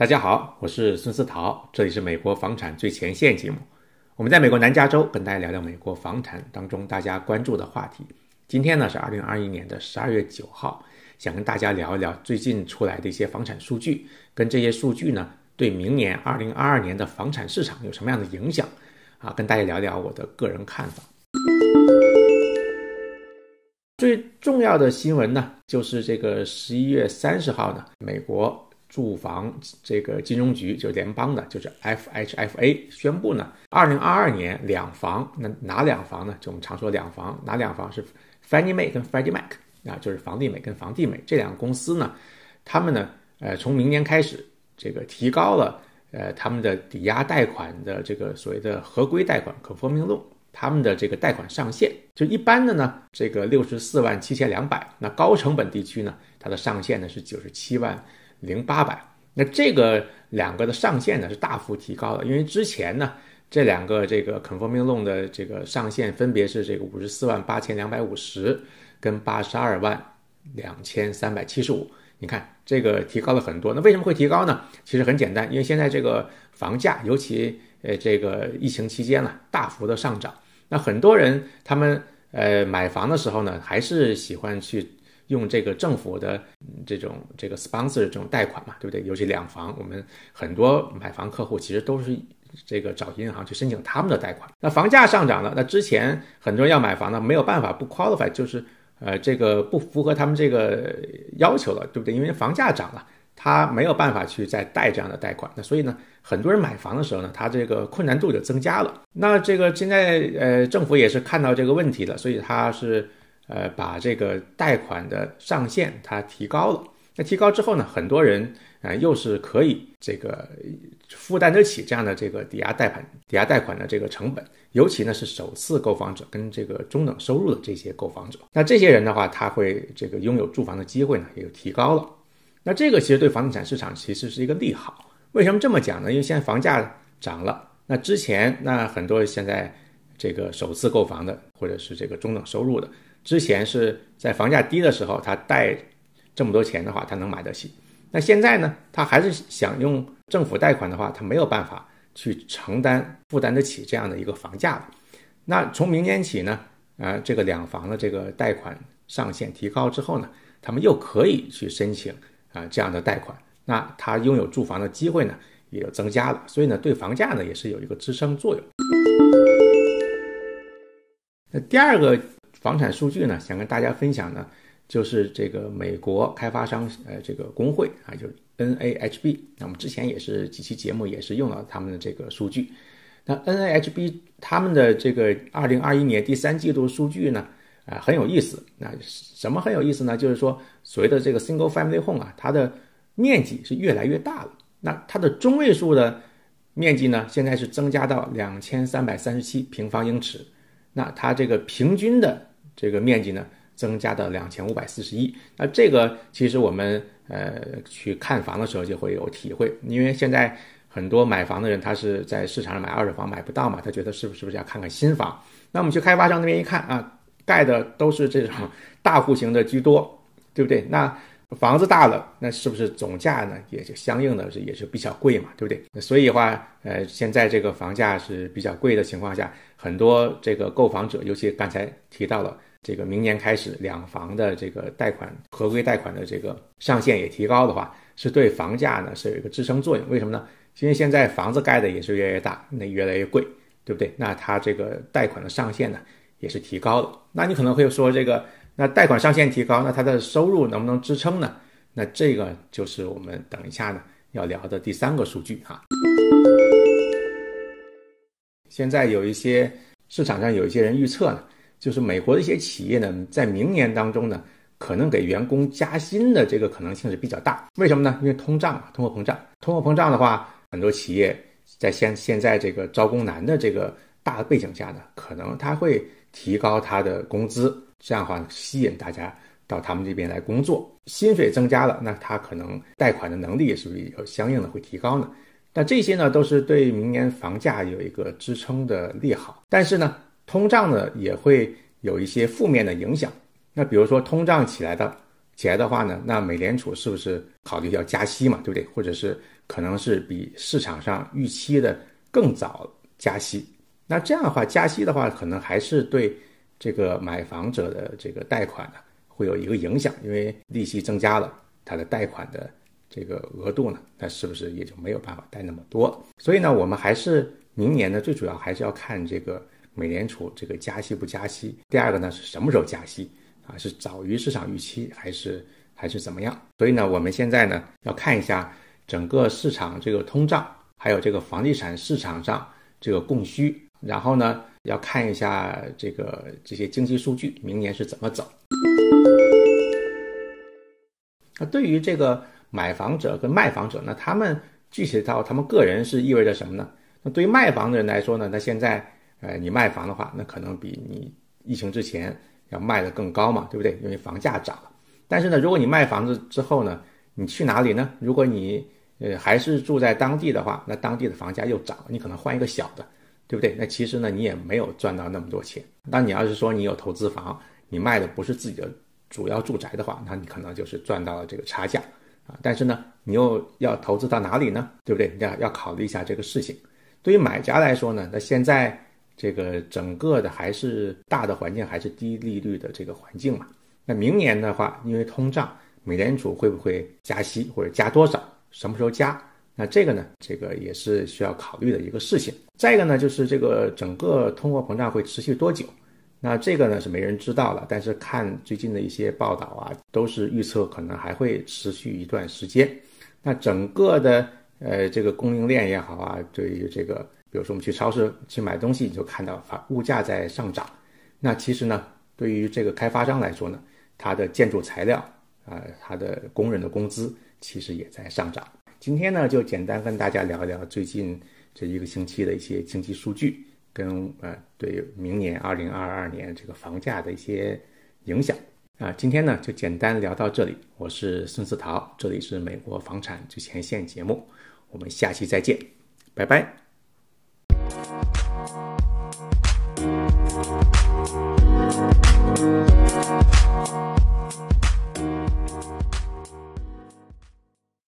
大家好，我是孙思桃，这里是美国房产最前线节目。我们在美国南加州跟大家聊聊美国房产当中大家关注的话题。今天呢是二零二一年的十二月九号，想跟大家聊一聊最近出来的一些房产数据，跟这些数据呢对明年二零二二年的房产市场有什么样的影响啊？跟大家聊聊我的个人看法。最重要的新闻呢，就是这个十一月三十号呢，美国。住房这个金融局就是联邦的，就是 FHFA 宣布呢，二零二二年两房，那哪两房呢？就我们常说两房，哪两房是 Fannie Mae 跟 Freddie Mac 啊，就是房地美跟房地美这两个公司呢，他们呢，呃，从明年开始，这个提高了呃他们的抵押贷款的这个所谓的合规贷款 conforming loan，他们的这个贷款上限，就一般的呢，这个六十四万七千两百，那高成本地区呢，它的上限呢是九十七万。零八百，那这个两个的上限呢是大幅提高的，因为之前呢这两个这个 conforming loan 的这个上限分别是这个五十四万八千两百五十跟八十二万两千三百七十五，你看这个提高了很多。那为什么会提高呢？其实很简单，因为现在这个房价，尤其呃这个疫情期间呢大幅的上涨，那很多人他们呃买房的时候呢还是喜欢去。用这个政府的这种这个 sponsor 这种贷款嘛，对不对？尤其两房，我们很多买房客户其实都是这个找银行去申请他们的贷款。那房价上涨了，那之前很多人要买房呢，没有办法不 qualify，就是呃这个不符合他们这个要求了，对不对？因为房价涨了，他没有办法去再贷这样的贷款。那所以呢，很多人买房的时候呢，他这个困难度就增加了。那这个现在呃政府也是看到这个问题了，所以他是。呃，把这个贷款的上限它提高了。那提高之后呢，很多人啊又是可以这个负担得起这样的这个抵押贷款、抵押贷款的这个成本。尤其呢是首次购房者跟这个中等收入的这些购房者。那这些人的话，他会这个拥有住房的机会呢也就提高了。那这个其实对房地产市场其实是一个利好。为什么这么讲呢？因为现在房价涨了。那之前那很多现在这个首次购房的或者是这个中等收入的。之前是在房价低的时候，他贷这么多钱的话，他能买得起。那现在呢，他还是想用政府贷款的话，他没有办法去承担、负担得起这样的一个房价了。那从明年起呢，啊，这个两房的这个贷款上限提高之后呢，他们又可以去申请啊这样的贷款。那他拥有住房的机会呢，也就增加了。所以呢，对房价呢也是有一个支撑作用。那第二个。房产数据呢，想跟大家分享呢，就是这个美国开发商呃这个工会啊，就是 NAHB。那我们之前也是几期节目也是用了他们的这个数据。那 NAHB 他们的这个二零二一年第三季度数据呢，啊很有意思。那什么很有意思呢？就是说所谓的这个 single family home 啊，它的面积是越来越大了。那它的中位数的面积呢，现在是增加到两千三百三十七平方英尺。那它这个平均的这个面积呢，增加到两千五百四十一。那这个其实我们呃去看房的时候就会有体会，因为现在很多买房的人他是在市场上买二手房买不到嘛，他觉得是不是不是要看看新房？那我们去开发商那边一看啊，盖的都是这种大户型的居多，对不对？那房子大了，那是不是总价呢也就相应的也是比较贵嘛，对不对？所以的话，呃，现在这个房价是比较贵的情况下，很多这个购房者，尤其刚才提到了。这个明年开始，两房的这个贷款合规贷款的这个上限也提高的话，是对房价呢是有一个支撑作用。为什么呢？因为现在房子盖的也是越来越大，那越来越贵，对不对？那它这个贷款的上限呢也是提高了。那你可能会说，这个那贷款上限提高，那它的收入能不能支撑呢？那这个就是我们等一下呢要聊的第三个数据哈。现在有一些市场上有一些人预测呢。就是美国的一些企业呢，在明年当中呢，可能给员工加薪的这个可能性是比较大。为什么呢？因为通胀嘛，通货膨胀。通货膨胀的话，很多企业在现现在这个招工难的这个大背景下呢，可能他会提高他的工资，这样的话吸引大家到他们这边来工作。薪水增加了，那他可能贷款的能力是不是有相应的会提高呢？那这些呢，都是对明年房价有一个支撑的利好。但是呢？通胀呢也会有一些负面的影响。那比如说通胀起来的起来的话呢，那美联储是不是考虑要加息嘛？对不对？或者是可能是比市场上预期的更早加息。那这样的话，加息的话，可能还是对这个买房者的这个贷款呢，会有一个影响，因为利息增加了，他的贷款的这个额度呢，那是不是也就没有办法贷那么多？所以呢，我们还是明年呢，最主要还是要看这个美联储这个加息不加息。第二个呢，是什么时候加息啊？是早于市场预期，还是还是怎么样？所以呢，我们现在呢，要看一下整个市场这个通胀，还有这个房地产市场上这个供需。然后呢，要看一下这个这些经济数据，明年是怎么走。那对于这个买房者跟卖房者，那他们具体到他们个人是意味着什么呢？那对于卖房的人来说呢，那现在呃你卖房的话，那可能比你疫情之前要卖的更高嘛，对不对？因为房价涨了。但是呢，如果你卖房子之后呢，你去哪里呢？如果你呃还是住在当地的话，那当地的房价又涨了，你可能换一个小的。对不对？那其实呢，你也没有赚到那么多钱。那你要是说你有投资房，你卖的不是自己的主要住宅的话，那你可能就是赚到了这个差价啊。但是呢，你又要投资到哪里呢？对不对？要要考虑一下这个事情。对于买家来说呢，那现在这个整个的还是大的环境还是低利率的这个环境嘛。那明年的话，因为通胀，美联储会不会加息或者加多少？什么时候加？那这个呢，这个也是需要考虑的一个事情。再一个呢，就是这个整个通货膨胀会持续多久？那这个呢是没人知道了。但是看最近的一些报道啊，都是预测可能还会持续一段时间。那整个的呃这个供应链也好啊，对于这个，比如说我们去超市去买东西，你就看到发物价在上涨。那其实呢，对于这个开发商来说呢，它的建筑材料啊，它的工人的工资其实也在上涨。今天呢，就简单跟大家聊一聊最近这一个星期的一些经济数据，跟呃对明年二零二二年这个房价的一些影响啊。今天呢，就简单聊到这里。我是孙思桃，这里是美国房产最前线节目，我们下期再见，拜拜。